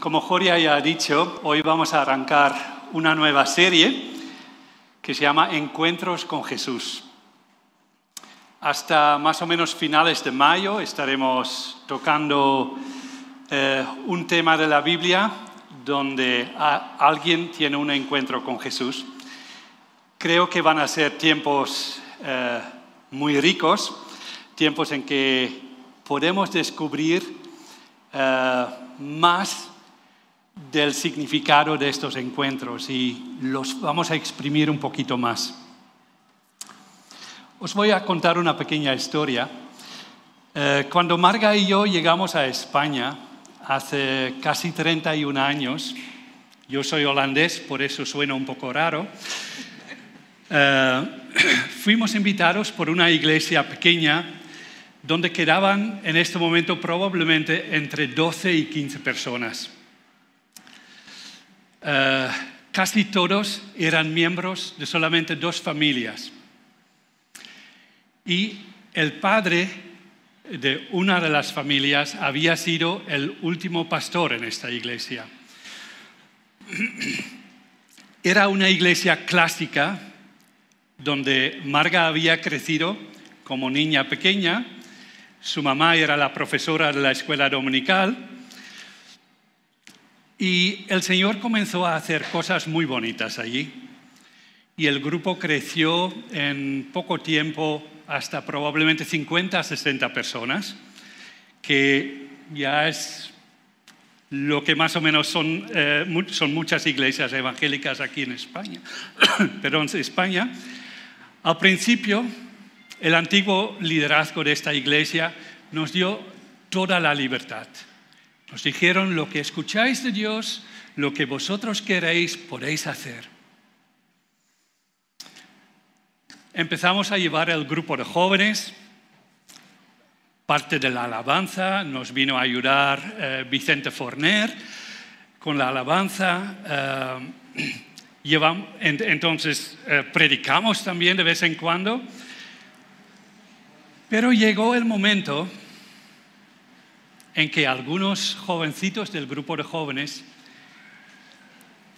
Como Joria ya ha dicho, hoy vamos a arrancar una nueva serie que se llama Encuentros con Jesús. Hasta más o menos finales de mayo estaremos tocando eh, un tema de la Biblia donde alguien tiene un encuentro con Jesús. Creo que van a ser tiempos eh, muy ricos, tiempos en que podemos descubrir eh, más del significado de estos encuentros y los vamos a exprimir un poquito más. Os voy a contar una pequeña historia. Eh, cuando Marga y yo llegamos a España hace casi 31 años, yo soy holandés, por eso suena un poco raro, eh, fuimos invitados por una iglesia pequeña donde quedaban en este momento probablemente entre 12 y 15 personas. Eh, casi todos eran miembros de solamente dos familias. Y el padre de una de las familias había sido el último pastor en esta iglesia. Era una iglesia clásica donde Marga había crecido como niña pequeña, su mamá era la profesora de la escuela dominical y el Señor comenzó a hacer cosas muy bonitas allí. Y el grupo creció en poco tiempo hasta probablemente 50, 60 personas, que ya es lo que más o menos son, eh, son muchas iglesias evangélicas aquí en España. Pero en España, al principio, el antiguo liderazgo de esta iglesia nos dio toda la libertad. Nos dijeron, lo que escucháis de Dios, lo que vosotros queréis, podéis hacer. Empezamos a llevar el grupo de jóvenes, parte de la alabanza, nos vino a ayudar eh, Vicente Forner con la alabanza. Eh, entonces eh, predicamos también de vez en cuando. Pero llegó el momento en que algunos jovencitos del grupo de jóvenes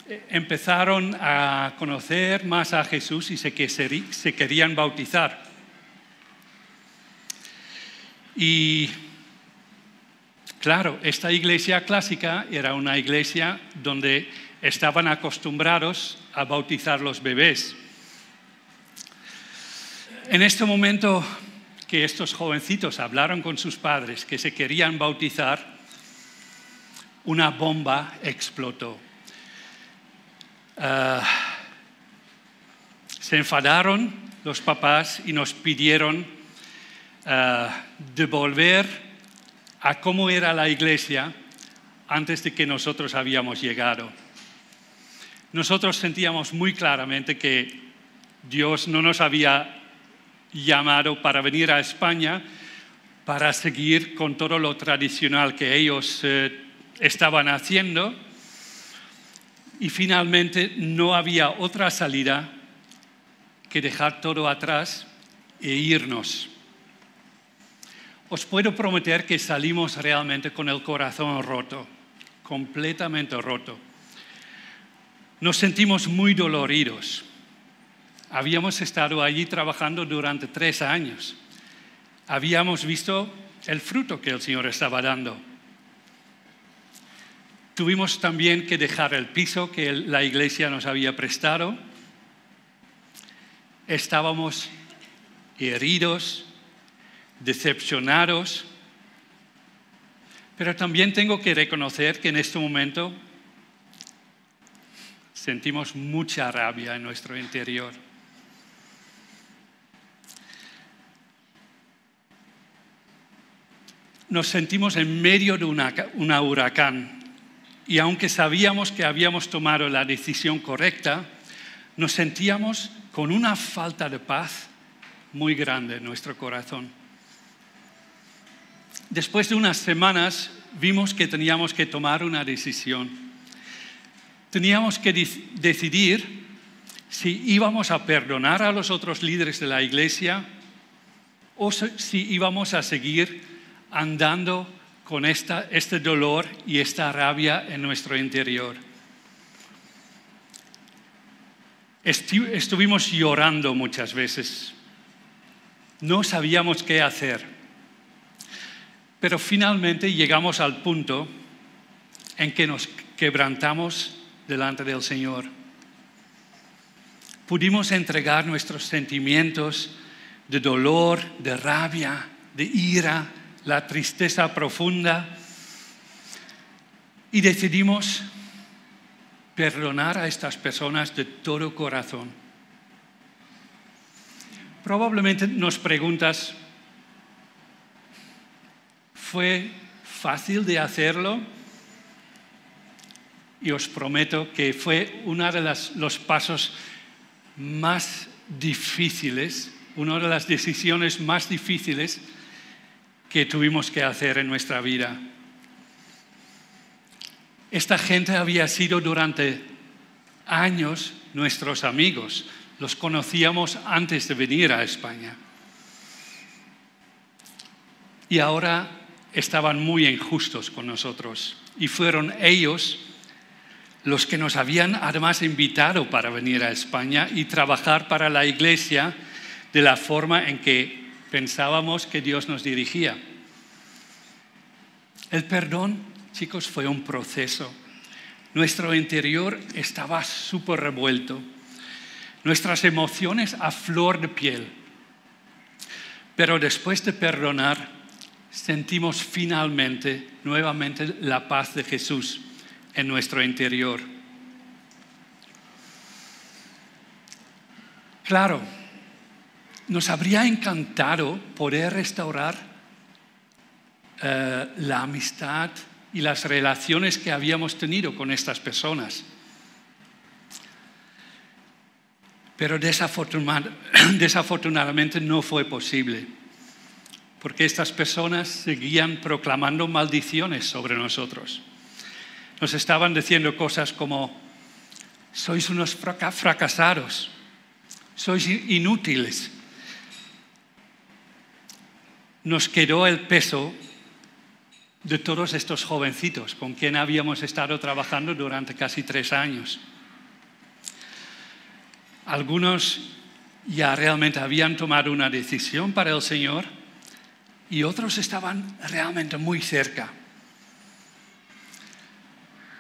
eh, empezaron a conocer más a Jesús y se, se querían bautizar. Y claro, esta iglesia clásica era una iglesia donde estaban acostumbrados a bautizar los bebés. En este momento que estos jovencitos hablaron con sus padres que se querían bautizar, una bomba explotó. Ah, se enfadaron los papás y nos pidieron ah, devolver a cómo era la iglesia antes de que nosotros habíamos llegado. Nosotros sentíamos muy claramente que Dios no nos había llamado para venir a España para seguir con todo lo tradicional que ellos eh, estaban haciendo y finalmente no había otra salida que dejar todo atrás e irnos. Os puedo prometer que salimos realmente con el corazón roto, completamente roto. Nos sentimos muy doloridos Habíamos estado allí trabajando durante tres años. Habíamos visto el fruto que el Señor estaba dando. Tuvimos también que dejar el piso que la iglesia nos había prestado. Estábamos heridos, decepcionados, pero también tengo que reconocer que en este momento sentimos mucha rabia en nuestro interior. Nos sentimos en medio de un huracán y aunque sabíamos que habíamos tomado la decisión correcta, nos sentíamos con una falta de paz muy grande en nuestro corazón. Después de unas semanas vimos que teníamos que tomar una decisión. Teníamos que decidir si íbamos a perdonar a los otros líderes de la iglesia o si íbamos a seguir andando con esta, este dolor y esta rabia en nuestro interior. Estuvimos llorando muchas veces. No sabíamos qué hacer. Pero finalmente llegamos al punto en que nos quebrantamos delante del Señor. Pudimos entregar nuestros sentimientos de dolor, de rabia, de ira, la tristeza profunda y decidimos perdonar a estas personas de todo corazón. Probablemente nos preguntas, ¿fue fácil de hacerlo? Y os prometo que fue uno de los pasos más difíciles, una de las decisiones más difíciles que tuvimos que hacer en nuestra vida. Esta gente había sido durante años nuestros amigos, los conocíamos antes de venir a España. Y ahora estaban muy injustos con nosotros. Y fueron ellos los que nos habían además invitado para venir a España y trabajar para la iglesia de la forma en que pensábamos que Dios nos dirigía. El perdón chicos, fue un proceso. Nuestro interior estaba súper revuelto, nuestras emociones a flor de piel. Pero después de perdonar, sentimos finalmente, nuevamente, la paz de Jesús en nuestro interior. Claro, nos habría encantado poder restaurar eh, la amistad y las relaciones que habíamos tenido con estas personas. Pero desafortunadamente no fue posible, porque estas personas seguían proclamando maldiciones sobre nosotros. Nos estaban diciendo cosas como, sois unos fracasados, sois inútiles. Nos quedó el peso de todos estos jovencitos con quien habíamos estado trabajando durante casi tres años. Algunos ya realmente habían tomado una decisión para el Señor y otros estaban realmente muy cerca.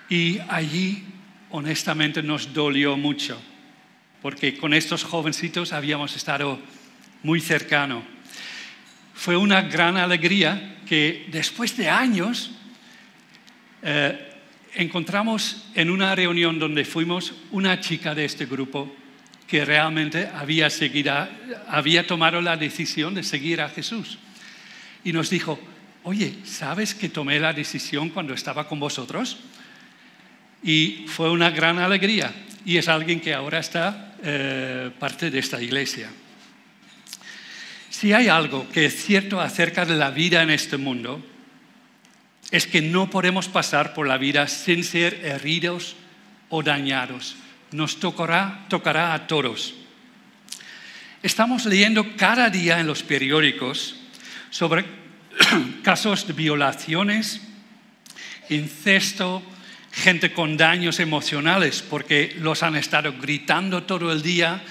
Y allí, honestamente, nos dolió mucho, porque con estos jovencitos habíamos estado muy cercano. Fue una gran alegría que después de años eh, encontramos en una reunión donde fuimos una chica de este grupo que realmente había, tomado la decisión de seguir a Jesús. Y nos dijo, oye, ¿sabes que tomé la decisión cuando estaba con vosotros? Y fue una gran alegría. Y es alguien que ahora está eh, parte de esta iglesia. Si hay algo que es cierto acerca de la vida en este mundo, es que no podemos pasar por la vida sin ser heridos o dañados. Nos tocará, tocará a todos. Estamos leyendo cada día en los periódicos sobre casos de violaciones, incesto, gente con daños emocionales porque los han estado gritando todo el día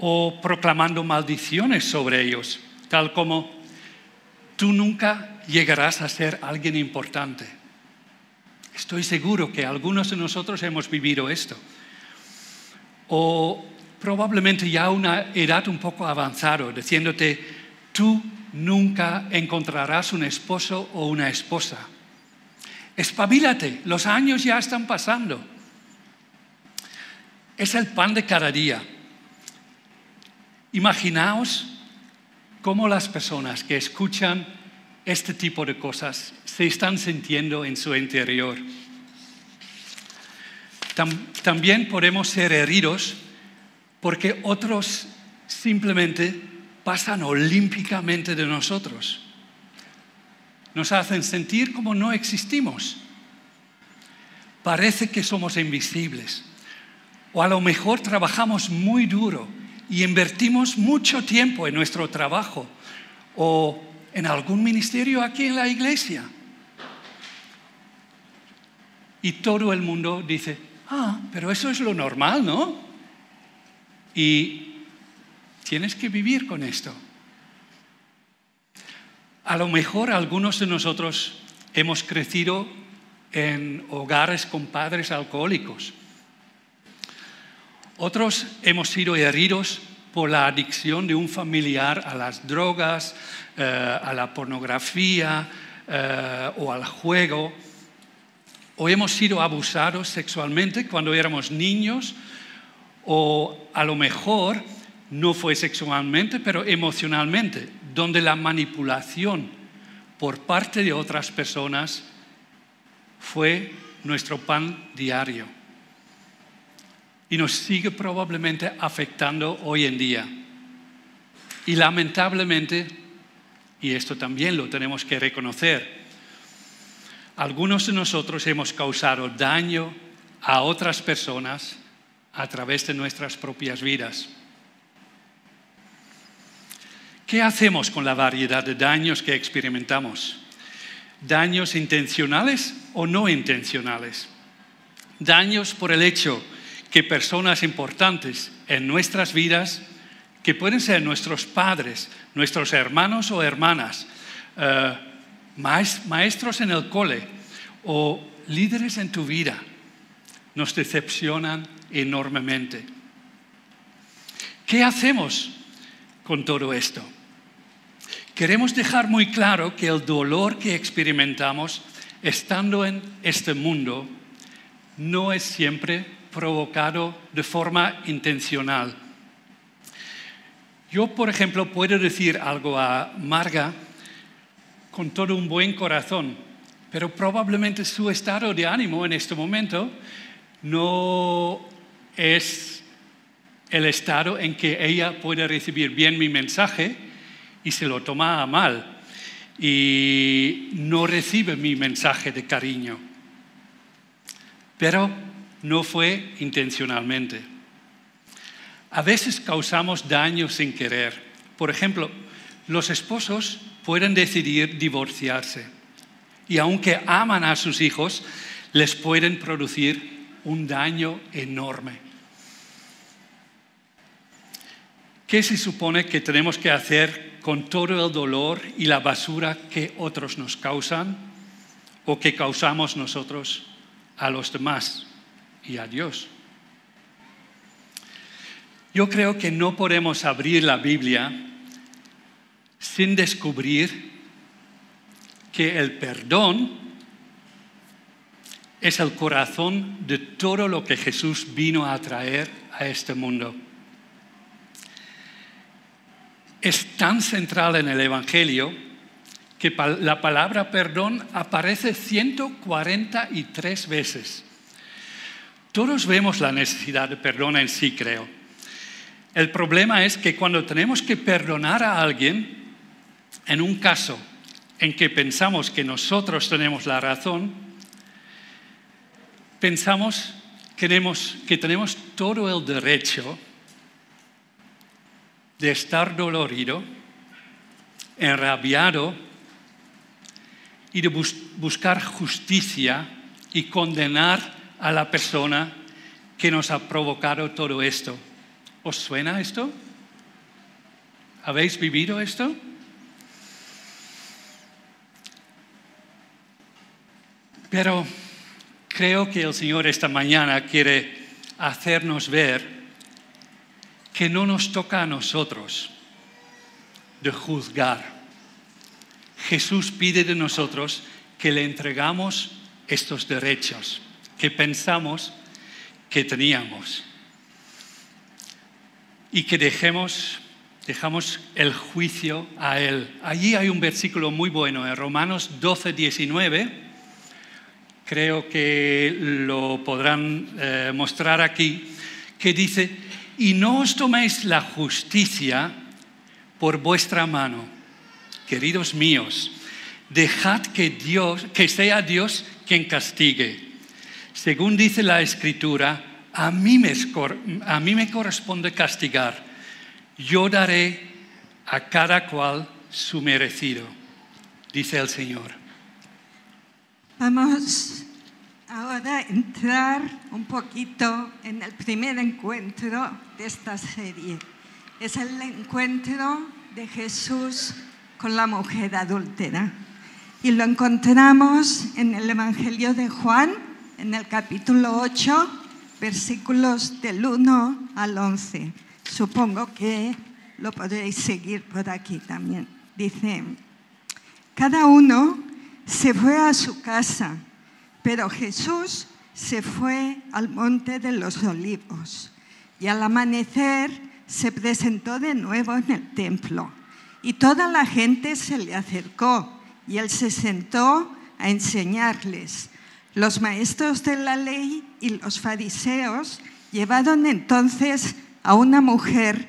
o proclamando maldiciones sobre ellos, tal como tú nunca llegarás a ser alguien importante. Estoy seguro que algunos de nosotros hemos vivido esto. O probablemente ya a una edad un poco avanzada, diciéndote, tú nunca encontrarás un esposo o una esposa. Espabilate, los años ya están pasando. Es el pan de cada día. Imaginaos cómo las personas que escuchan este tipo de cosas se están sintiendo en su interior. también podemos ser heridos porque otros simplemente pasan olímpicamente de nosotros. Nos hacen sentir como no existimos. Parece que somos invisibles. O a lo mejor trabajamos muy duro y invertimos mucho tiempo en nuestro trabajo o en algún ministerio aquí en la iglesia. Y todo el mundo dice, ah, pero eso es lo normal, ¿no? Y tienes que vivir con esto. A lo mejor algunos de nosotros hemos crecido en hogares con padres alcohólicos. Otros hemos sido heridos por la adicción de un familiar a las drogas, eh, a la pornografía eh, o al juego. O hemos sido abusados sexualmente cuando éramos niños. O a lo mejor no fue sexualmente, pero emocionalmente, donde la manipulación por parte de otras personas fue nuestro pan diario y nos sigue probablemente afectando hoy en día. Y lamentablemente, y esto también lo tenemos que reconocer, algunos de nosotros hemos causado daño a otras personas a través de nuestras propias vidas. ¿Qué hacemos con la variedad de daños que experimentamos? ¿Daños intencionales o no intencionales? Daños por el hecho que personas importantes en nuestras vidas, que pueden ser nuestros padres, nuestros hermanos o hermanas, eh, maestros en el cole o líderes en tu vida, nos decepcionan enormemente. ¿Qué hacemos con todo esto? Queremos dejar muy claro que el dolor que experimentamos estando en este mundo no es siempre provocado de forma intencional. Yo, por ejemplo, puedo decir algo a Marga con todo un buen corazón, pero probablemente su estado de ánimo en este momento no es el estado en que ella puede recibir bien mi mensaje y se lo toma mal y no recibe mi mensaje de cariño. Pero no fue intencionalmente. A veces causamos daño sin querer. Por ejemplo, los esposos pueden decidir divorciarse y aunque aman a sus hijos, les pueden producir un daño enorme. ¿Qué se supone que tenemos que hacer con todo el dolor y la basura que otros nos causan o que causamos nosotros a los demás? Y a Dios. Yo creo que no podemos abrir la Biblia sin descubrir que el perdón es el corazón de todo lo que Jesús vino a traer a este mundo. Es tan central en el Evangelio que la palabra perdón aparece 143 veces. Todos vemos la necesidad de perdón en sí, creo. El problema es que cuando tenemos que perdonar a alguien, en un caso en que pensamos que nosotros tenemos la razón, pensamos que tenemos, que tenemos todo el derecho de estar dolorido, enrabiado y de buscar justicia y condenar a la persona que nos ha provocado todo esto. ¿Os suena esto? ¿Habéis vivido esto? Pero creo que el Señor esta mañana quiere hacernos ver que no nos toca a nosotros de juzgar. Jesús pide de nosotros que le entregamos estos derechos que pensamos que teníamos. Y que dejemos, dejamos el juicio a Él. Allí hay un versículo muy bueno, en Romanos 12, 19. Creo que lo podrán eh, mostrar aquí, que dice, y no os toméis la justicia por vuestra mano, queridos míos, dejad que Dios, que sea Dios quien castigue según dice la escritura, a mí me, corresponde castigar. Yo daré a cada cual su merecido, dice el Señor. Vamos ahora para entrar un poquito en el primer encuentro de esta serie. Es el encuentro de Jesús con la mujer adúltera. Y lo encontramos en el Evangelio de Juan, en el capítulo 8, versículos del 1 al 11. Supongo que lo podréis seguir por aquí también. Dice, cada uno se fue a su casa, pero Jesús se fue al monte de los olivos y al amanecer se presentó de nuevo en el templo y toda la gente se le acercó y él se sentó a enseñarles. Los maestros de la ley y los fariseos llevaron entonces a una mujer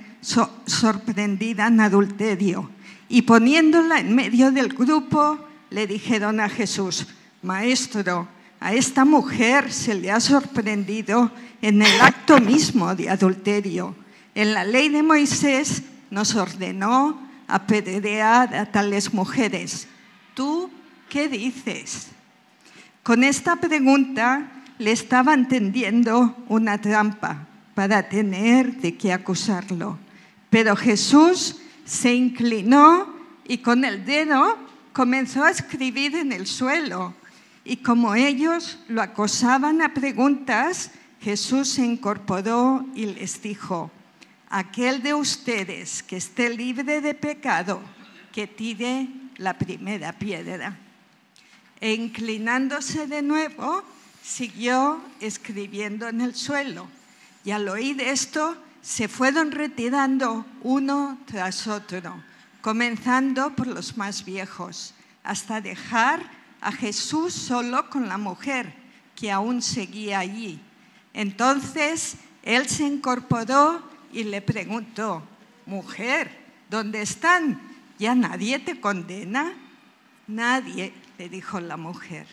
sorprendida en adulterio y poniéndola en medio del grupo le dijeron a Jesús, Maestro, a esta mujer se le ha sorprendido en el acto mismo de adulterio. En la ley de Moisés nos ordenó apedrear a tales mujeres. ¿Tú qué dices? Con esta pregunta le estaban tendiendo una trampa para tener de qué acusarlo. Pero Jesús se inclinó y con el dedo comenzó a escribir en el suelo. Y como ellos lo acosaban a preguntas, Jesús se incorporó y les dijo, aquel de ustedes que esté libre de pecado, que tire la primera piedra. E inclinándose de nuevo, siguió escribiendo en el suelo. Y al oír esto, se fueron retirando uno tras otro, comenzando por los más viejos, hasta dejar a Jesús solo con la mujer que aún seguía allí. Entonces él se incorporó y le preguntó, mujer, ¿dónde están? ¿Ya nadie te condena? Nadie, dijo la mujer.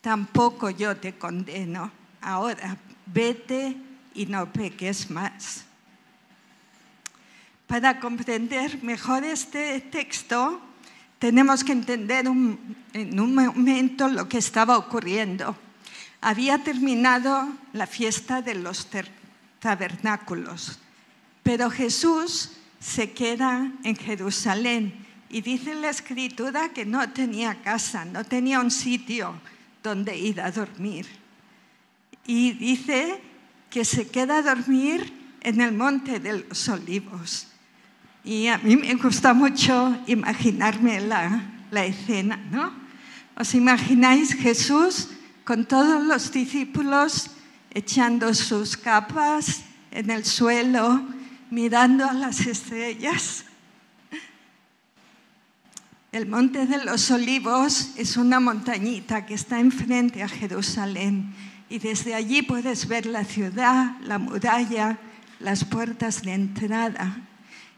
Tampoco yo te condeno. Ahora vete y no peques más. Para comprender mejor este texto, tenemos que entender en un momento lo que estaba ocurriendo. Había terminado la fiesta de los tabernáculos, pero Jesús se queda en Jerusalén y dice la escritura que no tenía casa, no tenía un sitio donde ir a dormir. Y dice que se queda a dormir en el monte de los olivos. Y a mí me gusta mucho imaginarme la, la escena, ¿no? ¿Os imagináis Jesús con todos los discípulos echando sus capas en el suelo, mirando a las estrellas? El Monte de los Olivos es una montañita que está enfrente a Jerusalén y desde allí puedes ver la ciudad, la muralla, las puertas de entrada.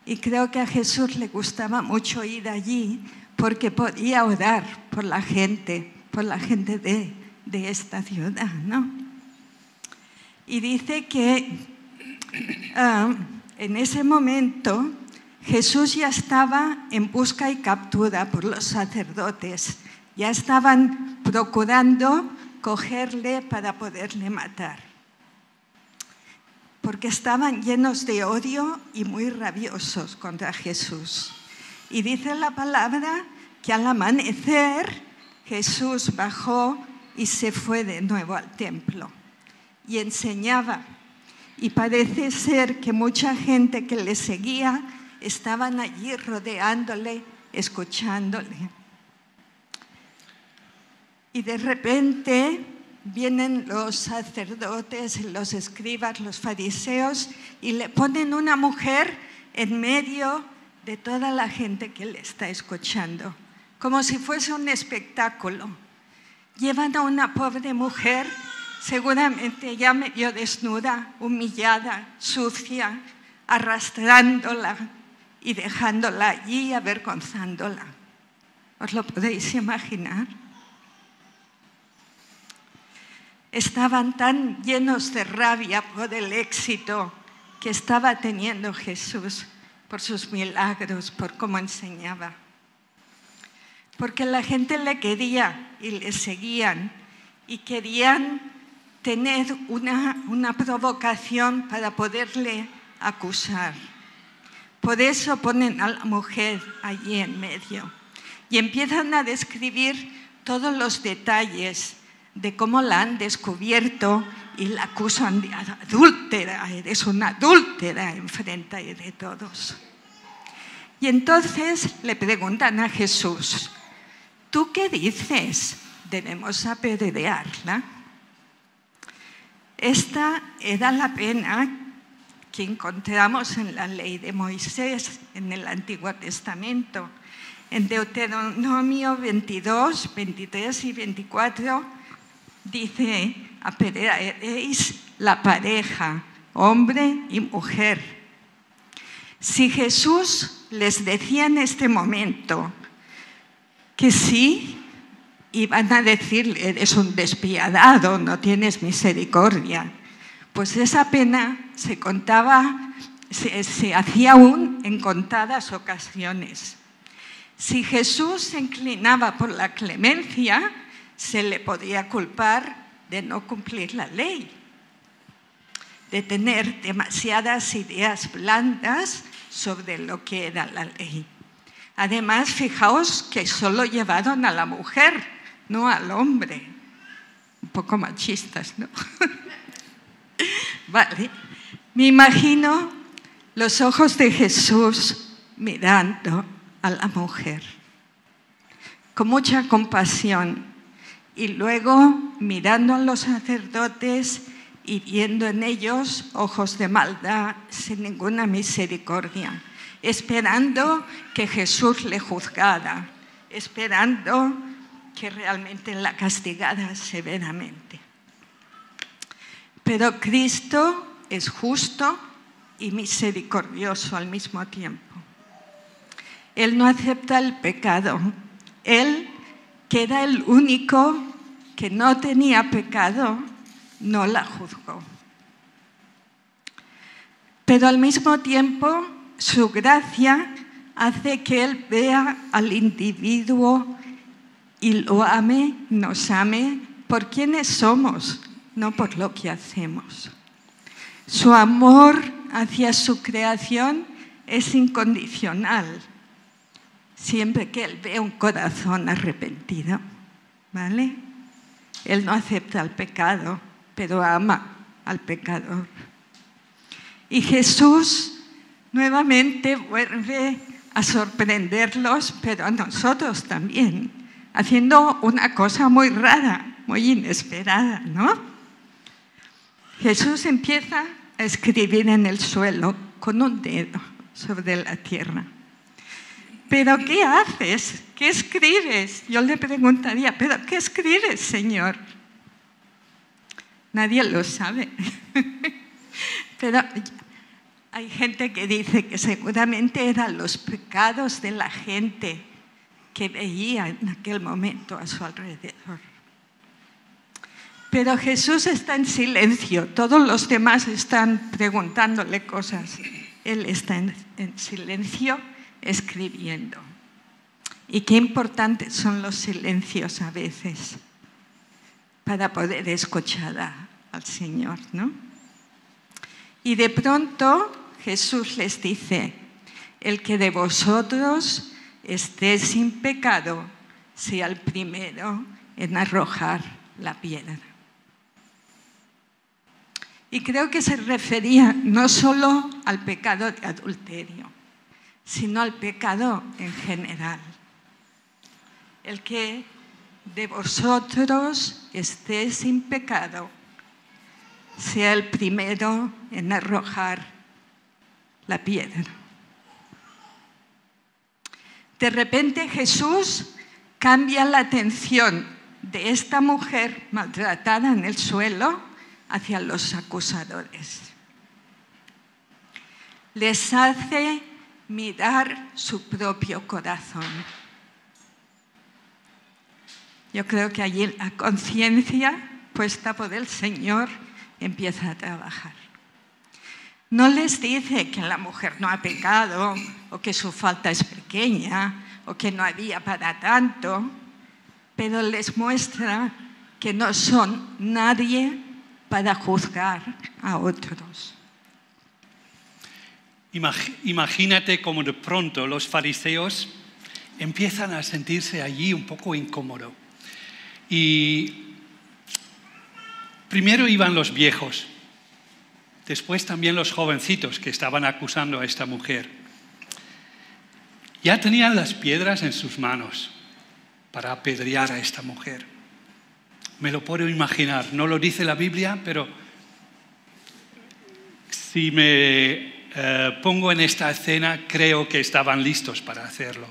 Y creo que a Jesús le gustaba mucho ir allí porque podía orar por la gente, por la gente de, esta ciudad, ¿no? Y dice que ah, en ese momento Jesús ya estaba en busca y captura por los sacerdotes, ya estaban procurando cogerle para poderle matar. Porque estaban llenos de odio y muy rabiosos contra Jesús. Y dice la palabra que al amanecer Jesús bajó y se fue de nuevo al templo y enseñaba. Y parece ser que mucha gente que le seguía estaban allí rodeándole, escuchándole. Y de repente vienen los sacerdotes, los escribas, los fariseos y le ponen una mujer en medio de toda la gente que le está escuchando, como si fuese un espectáculo. Llevan a una pobre mujer, seguramente ya medio desnuda, humillada, sucia, arrastrándola y dejándola allí, avergonzándola. ¿Os lo podéis imaginar? estaban tan llenos de rabia por el éxito que estaba teniendo Jesús, por sus milagros, por cómo enseñaba. Porque la gente le quería y le seguían. y querían tener una, una provocación para poderle acusar. Por eso ponen a la mujer allí en medio y empiezan a describir todos los detalles de cómo la han descubierto y la acusan de adúltera, eres una adúltera enfrente de todos. Y entonces le preguntan a Jesús, ¿tú qué dices? Debemos apedrearla. Esta era la pena que encontramos en la ley de Moisés, en el Antiguo Testamento. En Deuteronomio 22, 23 y 24 dice, apedrearéis la pareja, hombre y mujer. Si Jesús les decía en este momento que sí, iban a decirle, eres un despiadado, no tienes misericordia. Pues esa pena se contaba, se, hacía aún en contadas ocasiones. Si Jesús se inclinaba por la clemencia, se le podía culpar de no cumplir la ley, de tener demasiadas ideas blandas sobre lo que era la ley. Además, fijaos que solo llevaron a la mujer, no al hombre. Un poco machistas, ¿no? vale. Me imagino los ojos de Jesús mirando a la mujer con mucha compasión y luego mirando a los sacerdotes y viendo en ellos ojos de maldad sin ninguna misericordia, esperando que Jesús le juzgara, esperando que realmente la castigara severamente. Pero Cristo es justo y misericordioso al mismo tiempo. Él no acepta el pecado. Él, que era el único que no tenía pecado, no la juzgó. Pero al mismo tiempo, su gracia hace que Él vea al individuo y lo ame, nos ame por quienes somos, no por lo que hacemos. Su amor hacia su creación es incondicional, siempre que Él ve un corazón arrepentido, ¿vale? Él no acepta el pecado, pero ama al pecador. Y Jesús nuevamente vuelve a sorprenderlos, pero a nosotros también, haciendo una cosa muy rara, muy inesperada, ¿no? Jesús empieza a escribir en el suelo con un dedo sobre la tierra. ¿Pero qué haces? ¿Qué escribes? Yo le preguntaría, ¿pero qué escribes, Señor? Nadie lo sabe. Pero hay gente que dice que seguramente eran los pecados de la gente que veía en aquel momento a su alrededor. Pero Jesús está en silencio, todos los demás están preguntándole cosas. Él está en, silencio escribiendo. Y qué importantes son los silencios a veces para poder escuchar al Señor, ¿no? Y de pronto Jesús les dice, el que de vosotros esté sin pecado, sea el primero en arrojar la piedra. Y creo que se refería no solo al pecado de adulterio, sino al pecado en general. El que de vosotros esté sin pecado, sea el primero en arrojar la piedra. De repente Jesús cambia la atención de esta mujer maltratada en el suelo hacia los acusadores. Les hace mirar su propio corazón. Yo creo que allí la conciencia puesta por el Señor empieza a trabajar. No les dice que la mujer no ha pecado o que su falta es pequeña o que no había para tanto, pero les muestra que no son nadie para juzgar a otros. Imag- Imagínate como de pronto los fariseos empiezan a sentirse allí un poco incómodo. Y primero iban los viejos, después también los jovencitos que estaban acusando a esta mujer. Ya tenían las piedras en sus manos para apedrear a esta mujer. Me lo puedo imaginar, no lo dice la Biblia, pero si me eh, pongo en esta escena, creo que estaban listos para hacerlo.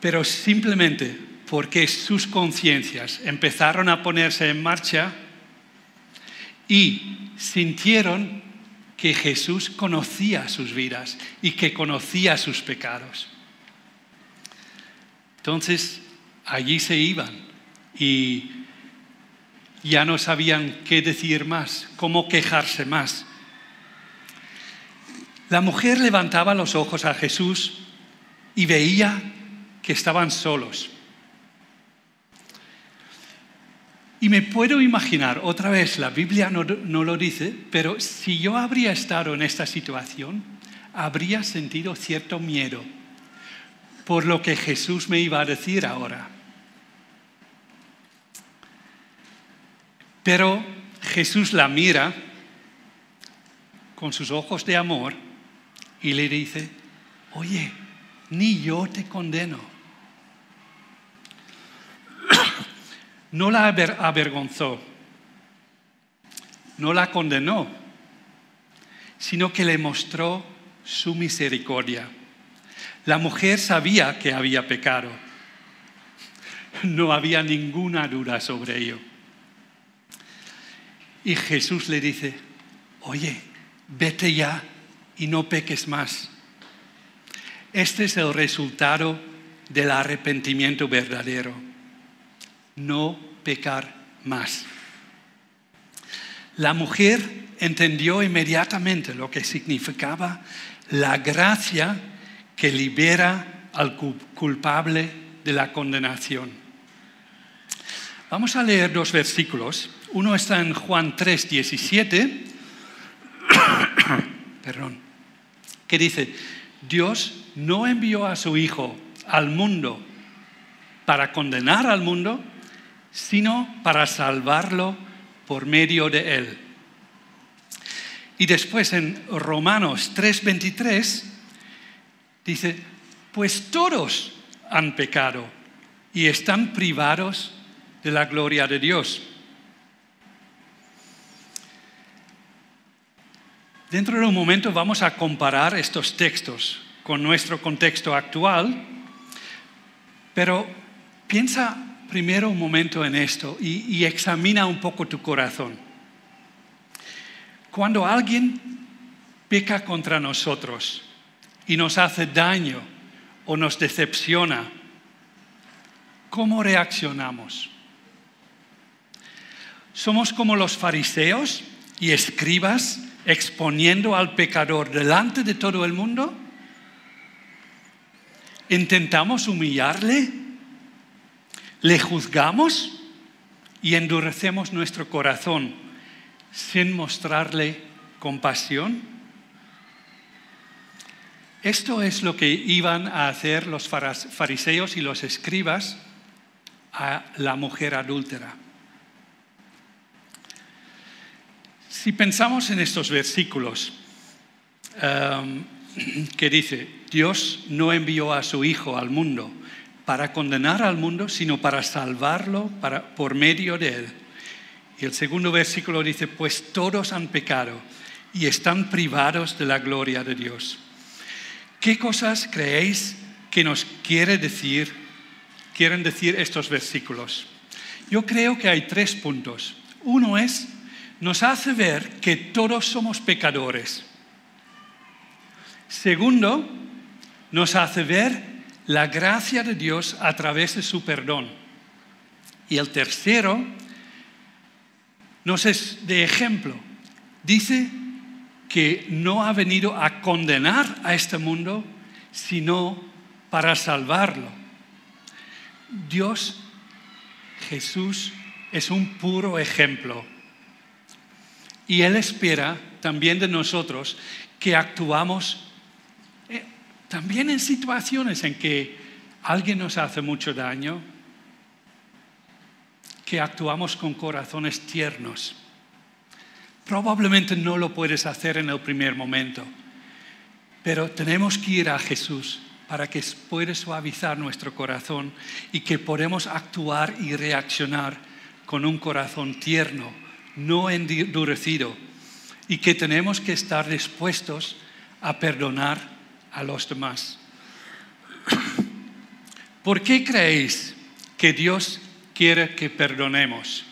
Pero simplemente porque sus conciencias empezaron a ponerse en marcha y sintieron que Jesús conocía sus vidas y que conocía sus pecados. Entonces, allí se iban y ya no sabían qué decir más, cómo quejarse más. La mujer levantaba los ojos a Jesús y veía que estaban solos. Y me puedo imaginar, otra vez, la Biblia no, no, lo dice, pero si yo habría estado en esta situación, habría sentido cierto miedo por lo que Jesús me iba a decir ahora. Pero Jesús la mira con sus ojos de amor y le dice, oye, ni yo te condeno. No la aver avergonzó, no la condenó, sino que le mostró su misericordia. La mujer sabía que había pecado. No había ninguna duda sobre ello. Y Jesús le dice, oye, vete ya y no peques más. Este es el resultado del arrepentimiento verdadero. No pecar más. La mujer entendió inmediatamente lo que significaba la gracia que libera al culpable de la condenación. Vamos a leer dos versículos. Uno está en Juan 3, 17, perdón, que dice, Dios no envió a su Hijo al mundo para condenar al mundo, sino para salvarlo por medio de él. Y después en Romanos 3:23 dice, pues todos han pecado y están privados de la gloria de Dios. Dentro de un momento vamos a comparar estos textos con nuestro contexto actual, pero piensa primero un momento en esto y, examina un poco tu corazón. Cuando alguien peca contra nosotros y nos hace daño o nos decepciona, ¿cómo reaccionamos? ¿Somos como los fariseos y escribas exponiendo al pecador delante de todo el mundo? ¿Intentamos humillarle? ¿Le juzgamos? Y endurecemos nuestro corazón sin mostrarle compasión? Esto es lo que iban a hacer los fariseos y los escribas a la mujer adúltera. Si pensamos en estos versículos um, que dice, Dios no envió a su Hijo al mundo para condenar al mundo, sino para salvarlo para, por medio de él. Y el segundo versículo dice, pues todos han pecado y están privados de la gloria de Dios. ¿Qué cosas creéis que nos quiere decir, quieren decir estos versículos? Yo creo que hay tres puntos. Uno es, nos hace ver que todos somos pecadores. Segundo, nos hace ver la gracia de Dios a través de su perdón. Y el tercero nos es de ejemplo. Dice que no ha venido a condenar a este mundo, sino para salvarlo. Dios, Jesús es un puro ejemplo. Y Él espera también de nosotros que actuamos eh, también en situaciones en que alguien nos hace mucho daño, que actuamos con corazones tiernos. Probablemente no lo puedes hacer en el primer momento, pero tenemos que ir a Jesús para que pueda suavizar nuestro corazón y que podamos actuar y reaccionar con un corazón tierno, no endurecido, y que tenemos que estar dispuestos a perdonar a los demás. ¿Por qué creéis que Dios quiere que perdonemos?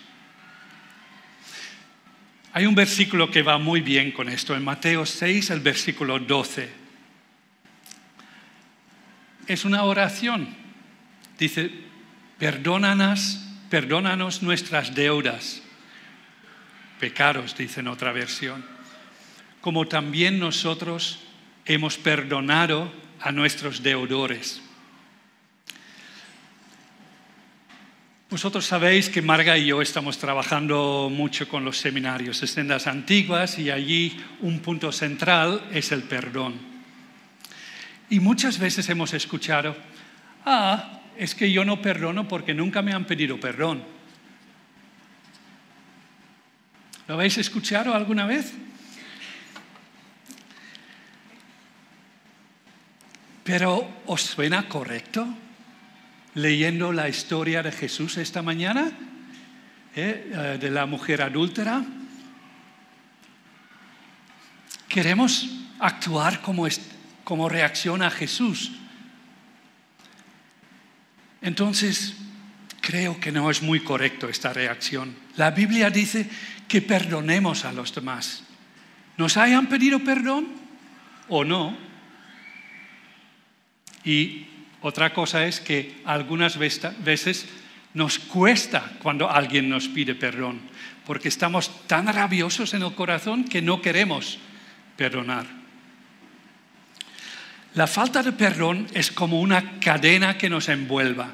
Hay un versículo que va muy bien con esto, en Mateo 6, el versículo 12. Es una oración. Dice, perdónanos, perdónanos nuestras deudas, pecados, dice en otra versión, como también nosotros hemos perdonado a nuestros deudores. Vosotros sabéis que Marga y yo estamos trabajando mucho con los seminarios sendas antiguas y allí un punto central es el perdón. Y muchas veces hemos escuchado, ah, es que yo no perdono porque nunca me han pedido perdón. ¿Lo habéis escuchado alguna vez? Pero ¿os suena correcto? leyendo la historia de Jesús esta mañana, ¿eh? Eh, de la mujer adúltera. Queremos actuar como, como reacciona Jesús. Entonces, creo que no es muy correcto esta reacción. La Biblia dice que perdonemos a los demás. ¿Nos hayan pedido perdón o no? Y otra cosa es que algunas veces nos cuesta cuando alguien nos pide perdón, porque estamos tan rabiosos en el corazón que no queremos perdonar. La falta de perdón es como una cadena que nos envuelve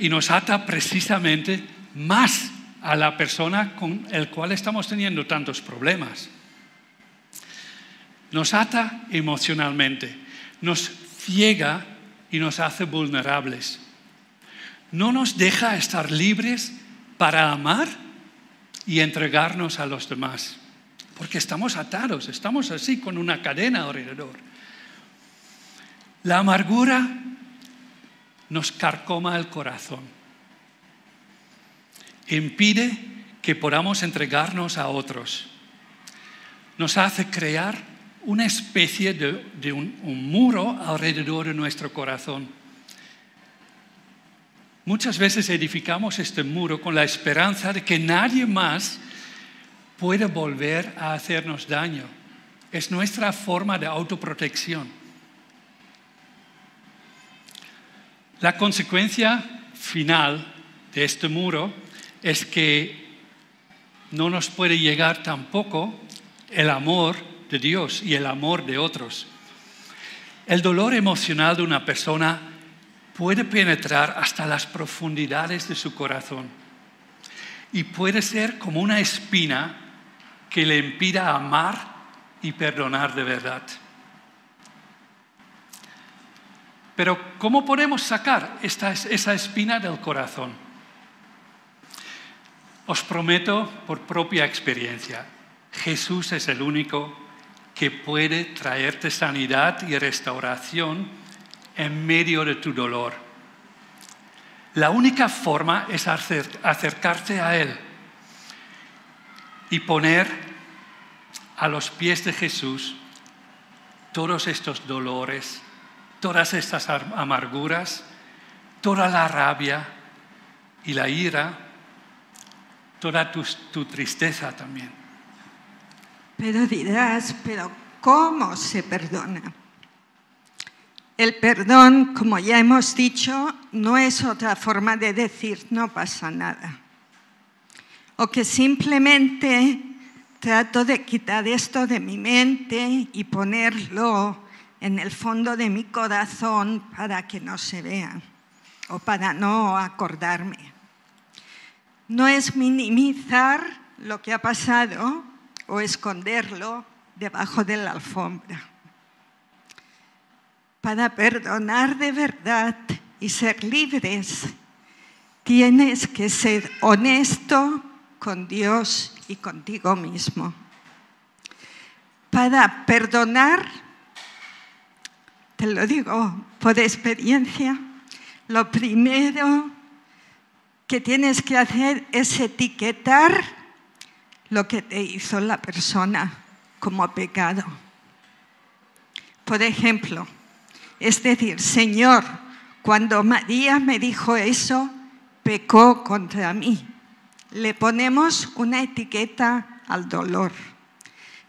y nos ata precisamente más a la persona con la cual estamos teniendo tantos problemas. Nos ata emocionalmente, nos ciega y nos hace vulnerables. No nos deja estar libres para amar y entregarnos a los demás, porque estamos atados, estamos así con una cadena alrededor. La amargura nos carcoma el corazón, impide que podamos entregarnos a otros, nos hace crear una especie de, un, muro alrededor de nuestro corazón. Muchas veces edificamos este muro con la esperanza de que nadie más pueda volver a hacernos daño. Es nuestra forma de autoprotección. La consecuencia final de este muro es que no nos puede llegar tampoco el amor de Dios y el amor de otros. El dolor emocional de una persona puede penetrar hasta las profundidades de su corazón y puede ser como una espina que le impida amar y perdonar de verdad. Pero ¿cómo podemos sacar esa espina del corazón? Os prometo por propia experiencia, Jesús es el único que puede traerte sanidad y restauración en medio de tu dolor. La única forma es acercarte a Él y poner a los pies de Jesús todos estos dolores, todas estas amarguras, toda la rabia y la ira, toda tu, tu tristeza también. Pero dirás, pero ¿cómo se perdona? El perdón, como ya hemos dicho, no es otra forma de decir no pasa nada. O que simplemente trato de quitar esto de mi mente y ponerlo en el fondo de mi corazón para que no se vea. o para no acordarme. No es minimizar lo que ha pasado o esconderlo debajo de la alfombra. Para perdonar de verdad y ser libres, tienes que ser honesto con Dios y contigo mismo. Para perdonar, te lo digo por experiencia, lo primero que tienes que hacer es etiquetar lo que te hizo la persona como pecado. Por ejemplo, es decir, Señor, cuando María me dijo eso, pecó contra mí. Le ponemos una etiqueta al dolor.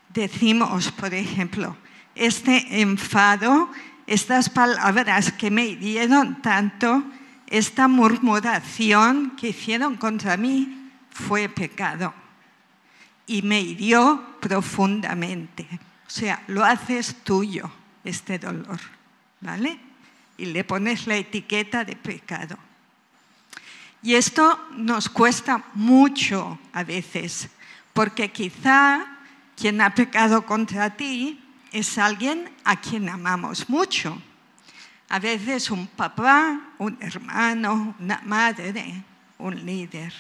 Decimos, por ejemplo, este enfado, estas palabras que me hirieron tanto, esta murmuración que hicieron contra mí fue pecado y me hirió profundamente. O sea, lo haces tuyo, este dolor, ¿vale? Y le pones la etiqueta de pecado. Y esto nos cuesta mucho a veces, porque quizá quien ha pecado contra ti es alguien a quien amamos mucho. A veces un papá, un hermano, una madre, un líder.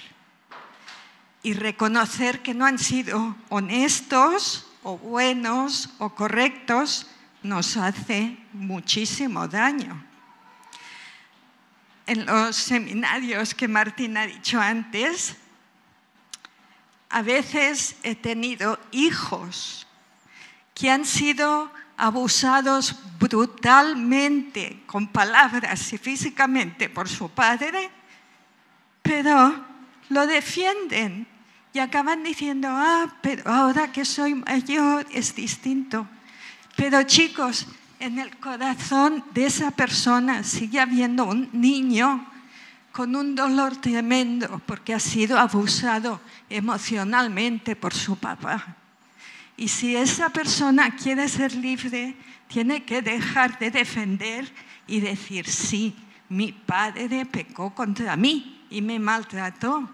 Y reconocer que no han sido honestos o buenos o correctos nos hace muchísimo daño. En los seminarios que Martín ha dicho antes, a veces he tenido hijos que han sido abusados brutalmente con palabras y físicamente por su padre, pero lo defienden y acaban diciendo, ah, pero ahora que soy mayor es distinto. Pero chicos, en el corazón de esa persona sigue habiendo un niño con un dolor tremendo porque ha sido abusado emocionalmente por su papá. Y si esa persona quiere ser libre, tiene que dejar de defender y decir, sí, mi padre pecó contra mí y me maltrató.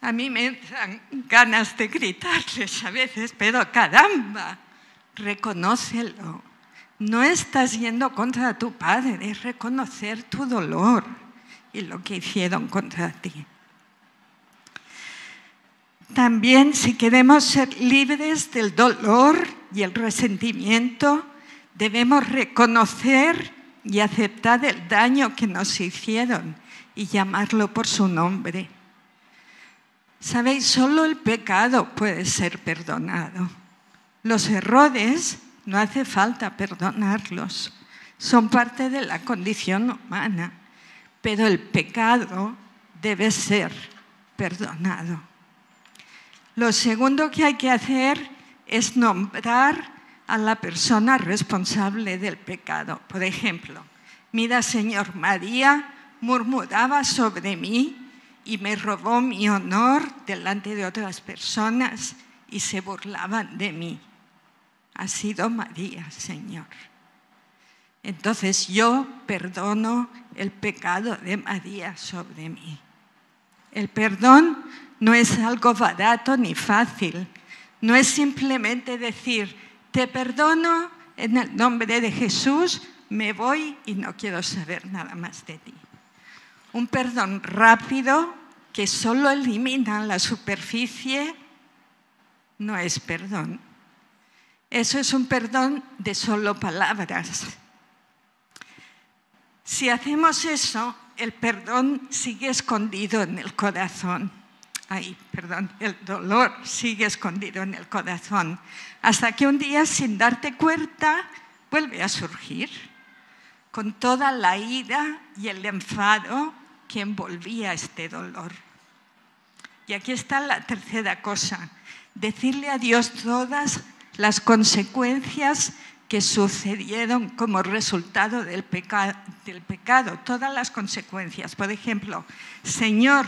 A mí me dan ganas de gritarles a veces, pero caramba, reconócelo. No estás yendo contra tu padre, es reconocer tu dolor y lo que hicieron contra ti. También si queremos ser libres del dolor y el resentimiento, debemos reconocer y aceptar el daño que nos hicieron y llamarlo por su nombre. Sabéis, solo el pecado puede ser perdonado. Los errores no hace falta perdonarlos, son parte de la condición humana, pero el pecado debe ser perdonado. Lo segundo que hay que hacer es nombrar a la persona responsable del pecado. Por ejemplo, mira, Señor, María murmuraba sobre mí y me robó mi honor delante de otras personas y se burlaban de mí. Ha sido María, Señor. Entonces yo perdono el pecado de María sobre mí. El perdón no es algo barato ni fácil. No es simplemente decir, te perdono en el nombre de Jesús, me voy y no quiero saber nada más de ti. Un perdón rápido que solo elimina la superficie no es perdón. Eso es un perdón de solo palabras. Si hacemos eso, el perdón sigue escondido en el corazón ay, perdón, el dolor sigue escondido en el corazón, hasta que un día, sin darte cuenta, vuelve a surgir, con toda la ira y el enfado que envolvía este dolor. Y aquí está la tercera cosa, decirle a Dios todas las consecuencias que sucedieron como resultado del, pecado, todas las consecuencias. Por ejemplo, Señor,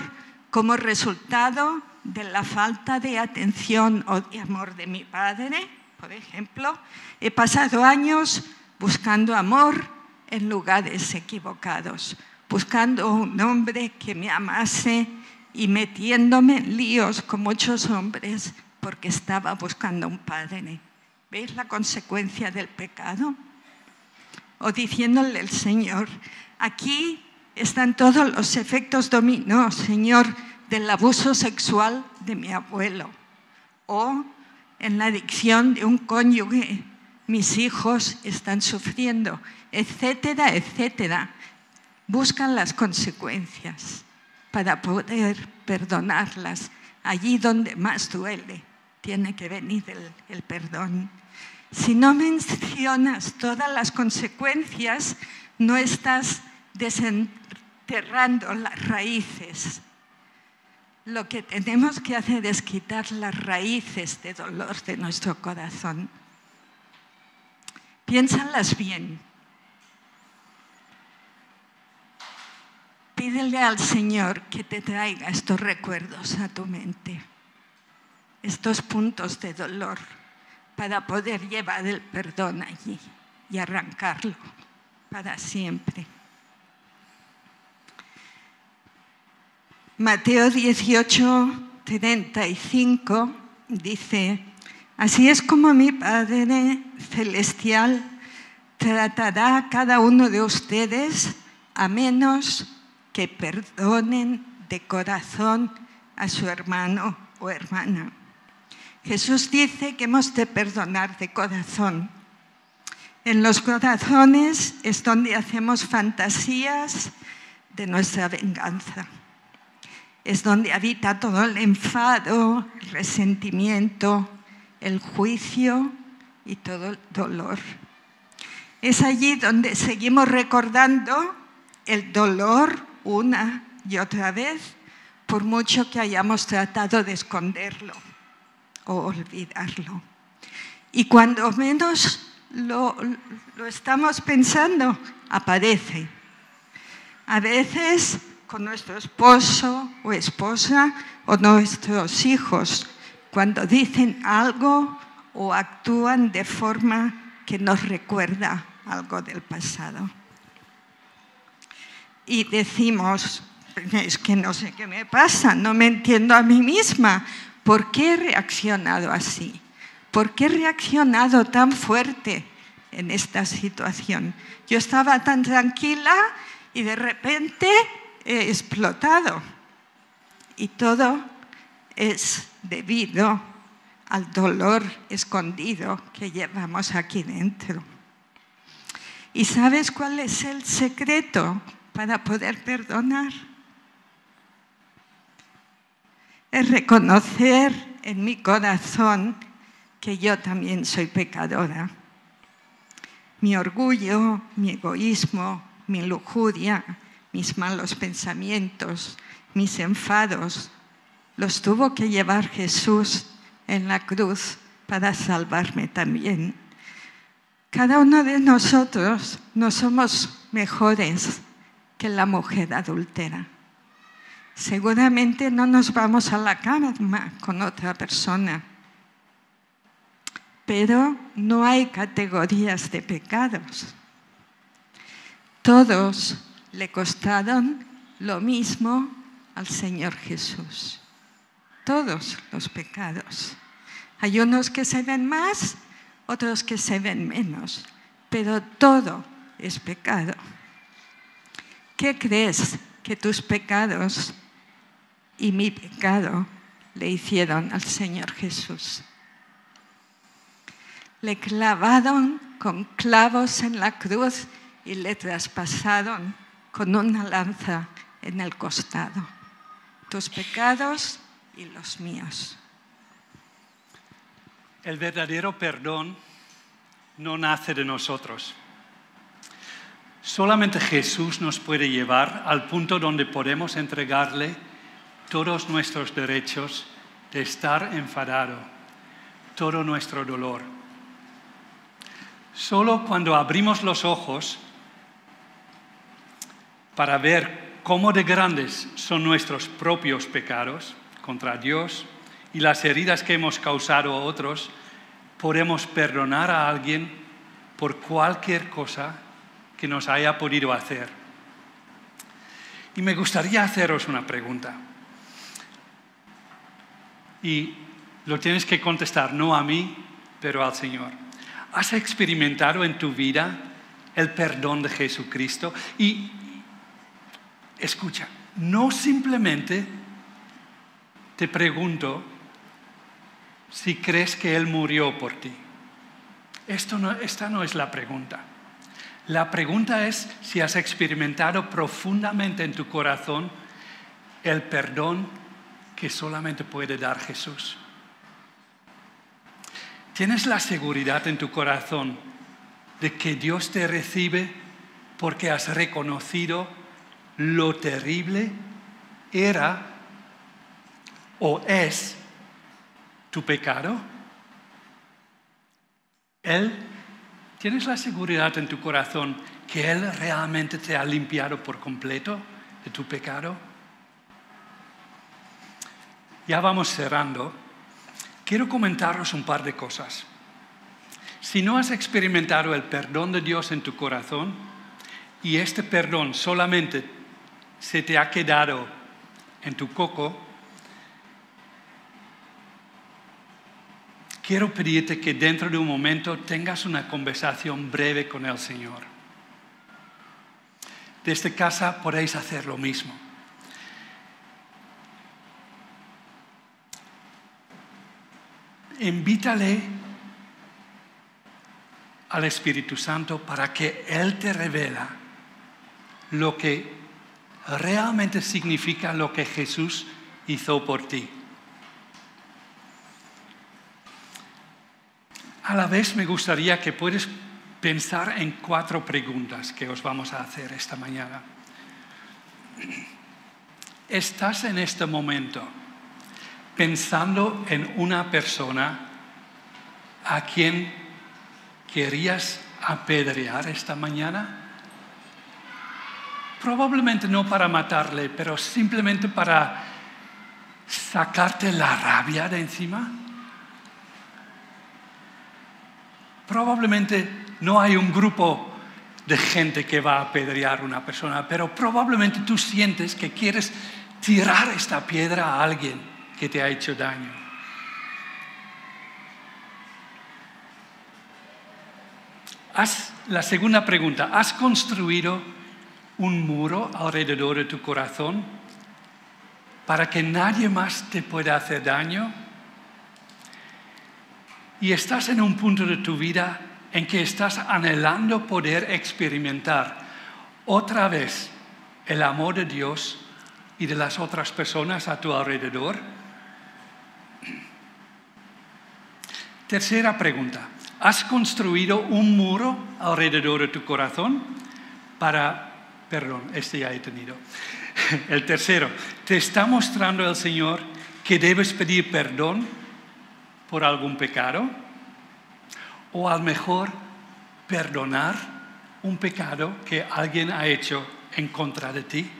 como resultado de la falta de atención o de amor de mi padre, por ejemplo, he pasado años buscando amor en lugares equivocados, buscando un hombre que me amase y metiéndome en líos con muchos hombres porque estaba buscando un padre. ¿Veis la consecuencia del pecado? O diciéndole el Señor, aquí están todos los efectos dominó, Señor, del abuso sexual de mi abuelo. O en la adicción de un cónyuge, mis hijos están sufriendo, etcétera, etcétera. Buscan las consecuencias para poder perdonarlas. Allí donde más duele, tiene que venir el, perdón. Si no mencionas todas las consecuencias, no estás desenterrando las raíces. Lo que tenemos que hacer es quitar las raíces de dolor de nuestro corazón. Piénsalas bien. Pídele al Señor que te traiga estos recuerdos a tu mente, estos puntos de dolor, para poder llevar el perdón allí y arrancarlo para siempre. Mateo 18, 35 dice, así es como mi Padre Celestial tratará a cada uno de ustedes a menos que perdonen de corazón a su hermano o hermana. Jesús dice que hemos de perdonar de corazón. En los corazones es donde hacemos fantasías de nuestra venganza es donde habita todo el enfado, el resentimiento, el juicio y todo el dolor. Es allí donde seguimos recordando el dolor una y otra vez, por mucho que hayamos tratado de esconderlo o olvidarlo. Y cuando menos lo, lo estamos pensando, aparece. A veces con nuestro esposo o esposa o nuestros hijos cuando dicen algo o actúan de forma que nos recuerda algo del pasado. Y decimos, es que no sé qué me pasa, no me entiendo a mí misma. ¿Por qué he reaccionado así? ¿Por qué he reaccionado tan fuerte en esta situación? Yo estaba tan tranquila y de repente he explotado. Y todo es debido al dolor escondido que llevamos aquí dentro. ¿Y sabes cuál es el secreto para poder perdonar? Es reconocer en mi corazón que yo también soy pecadora. Mi orgullo, mi egoísmo, mi lujuria, mis malos pensamientos, mis enfados, los tuvo que llevar Jesús en la cruz para salvarme también. Cada uno de nosotros no somos mejores que la mujer adultera. Seguramente no nos vamos a la cama con otra persona, pero no hay categorías de pecados. Todos le costaron lo mismo al Señor Jesús. Todos los pecados. Hay unos que se ven más, otros que se ven menos, pero todo es pecado. ¿Qué crees que tus pecados y mi pecado le hicieron al Señor Jesús? Le clavaron con clavos en la cruz y le traspasaron con una lanza en el costado, tus pecados y los míos. El verdadero perdón no nace de nosotros. Solamente Jesús nos puede llevar al punto donde podemos entregarle todos nuestros derechos de estar enfadado, todo nuestro dolor. Solo cuando abrimos los ojos para ver cómo de grandes son nuestros propios pecados contra Dios y las heridas que hemos causado a otros, podemos perdonar a alguien por cualquier cosa que nos haya podido hacer. Y me gustaría haceros una pregunta. Y lo tienes que contestar no a mí, pero al Señor. ¿Has experimentado en tu vida el perdón de Jesucristo? Y escucha, no simplemente te pregunto si crees que Él murió por ti. esta no es la pregunta. La pregunta es si has experimentado profundamente en tu corazón el perdón que solamente puede dar Jesús. ¿Tienes la seguridad en tu corazón de que Dios te recibe porque has reconocido lo terrible era o es tu pecado? Él, ¿tienes la seguridad en tu corazón que Él realmente te ha limpiado por completo de tu pecado? Ya vamos cerrando. Quiero comentaros un par de cosas. Si no has experimentado el perdón de Dios en tu corazón y este perdón solamente se te ha quedado en tu coco, quiero pedirte que dentro de un momento tengas una conversación breve con el Señor. Desde casa podéis hacer lo mismo. Invítale al Espíritu Santo para que Él te revela lo que realmente significa lo que Jesús hizo por ti. A la vez me gustaría que puedes pensar en cuatro preguntas que os vamos a hacer esta mañana. ¿Estás en este momento pensando en una persona a quien querías apedrear esta mañana? Probablemente no para matarle, pero simplemente para sacarte la rabia de encima. Probablemente no hay un grupo de gente que va a apedrear a una persona, pero probablemente tú sientes que quieres tirar esta piedra a alguien que te ha hecho daño. la segunda pregunta, ¿has construido un muro alrededor de tu corazón para que nadie más te pueda hacer daño? y estás en un punto de tu vida en que estás anhelando poder experimentar otra vez el amor de Dios y de las otras personas a tu alrededor? Tercera pregunta. ¿Has construido un muro alrededor de tu corazón para... Perdón, este ya he tenido. El tercero. ¿Te está mostrando el Señor que debes pedir perdón por algún pecado o a lo mejor perdonar un pecado que alguien ha hecho en contra de ti.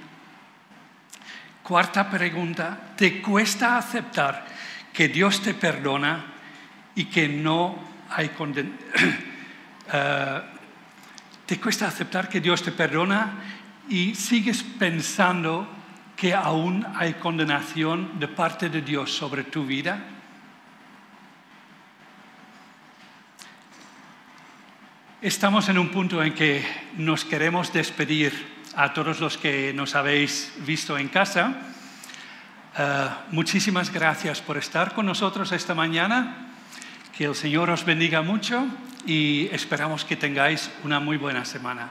Cuarta pregunta, ¿te cuesta aceptar que Dios te perdona y que no hay condenación? Eh, ¿Te cuesta aceptar que Dios te perdona y sigues pensando que aún hay condenación de parte de Dios sobre tu vida? Estamos en un punto en que nos queremos despedir a todos los que nos habéis visto en casa. Eh, muchísimas gracias por estar con nosotros esta mañana. Que el Señor os bendiga mucho y esperamos que tengáis una muy buena semana.